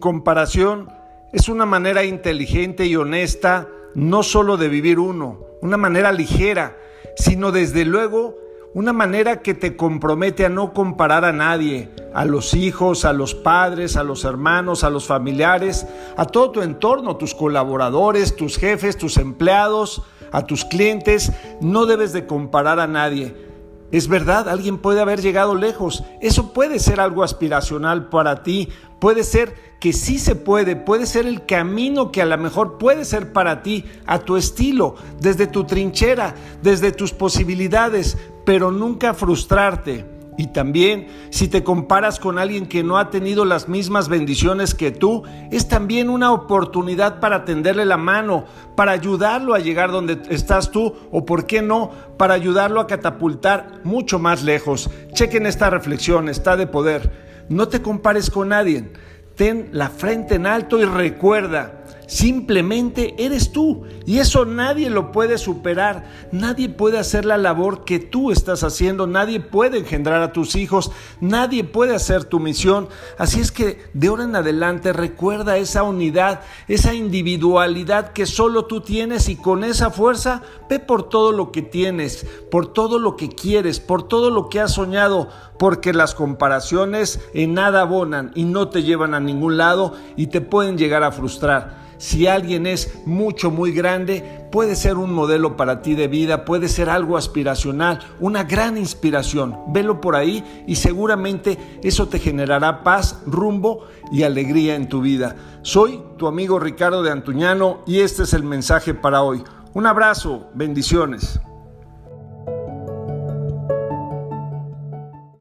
comparación es una manera inteligente y honesta no solo de vivir uno, una manera ligera, sino desde luego una manera que te compromete a no comparar a nadie, a los hijos, a los padres, a los hermanos, a los familiares, a todo tu entorno, tus colaboradores, tus jefes, tus empleados, a tus clientes. No debes de comparar a nadie. Es verdad, alguien puede haber llegado lejos. Eso puede ser algo aspiracional para ti. Puede ser que sí se puede. Puede ser el camino que a lo mejor puede ser para ti, a tu estilo, desde tu trinchera, desde tus posibilidades, pero nunca frustrarte. Y también, si te comparas con alguien que no ha tenido las mismas bendiciones que tú, es también una oportunidad para tenderle la mano, para ayudarlo a llegar donde estás tú, o por qué no, para ayudarlo a catapultar mucho más lejos. Chequen esta reflexión, está de poder. No te compares con nadie. Ten la frente en alto y recuerda, Simplemente eres tú y eso nadie lo puede superar. Nadie puede hacer la labor que tú estás haciendo. Nadie puede engendrar a tus hijos. Nadie puede hacer tu misión. Así es que de ahora en adelante recuerda esa unidad, esa individualidad que solo tú tienes y con esa fuerza ve por todo lo que tienes, por todo lo que quieres, por todo lo que has soñado, porque las comparaciones en nada abonan y no te llevan a ningún lado y te pueden llegar a frustrar. Si alguien es mucho, muy grande, puede ser un modelo para ti de vida, puede ser algo aspiracional, una gran inspiración. Velo por ahí y seguramente eso te generará paz, rumbo y alegría en tu vida. Soy tu amigo Ricardo de Antuñano y este es el mensaje para hoy. Un abrazo, bendiciones.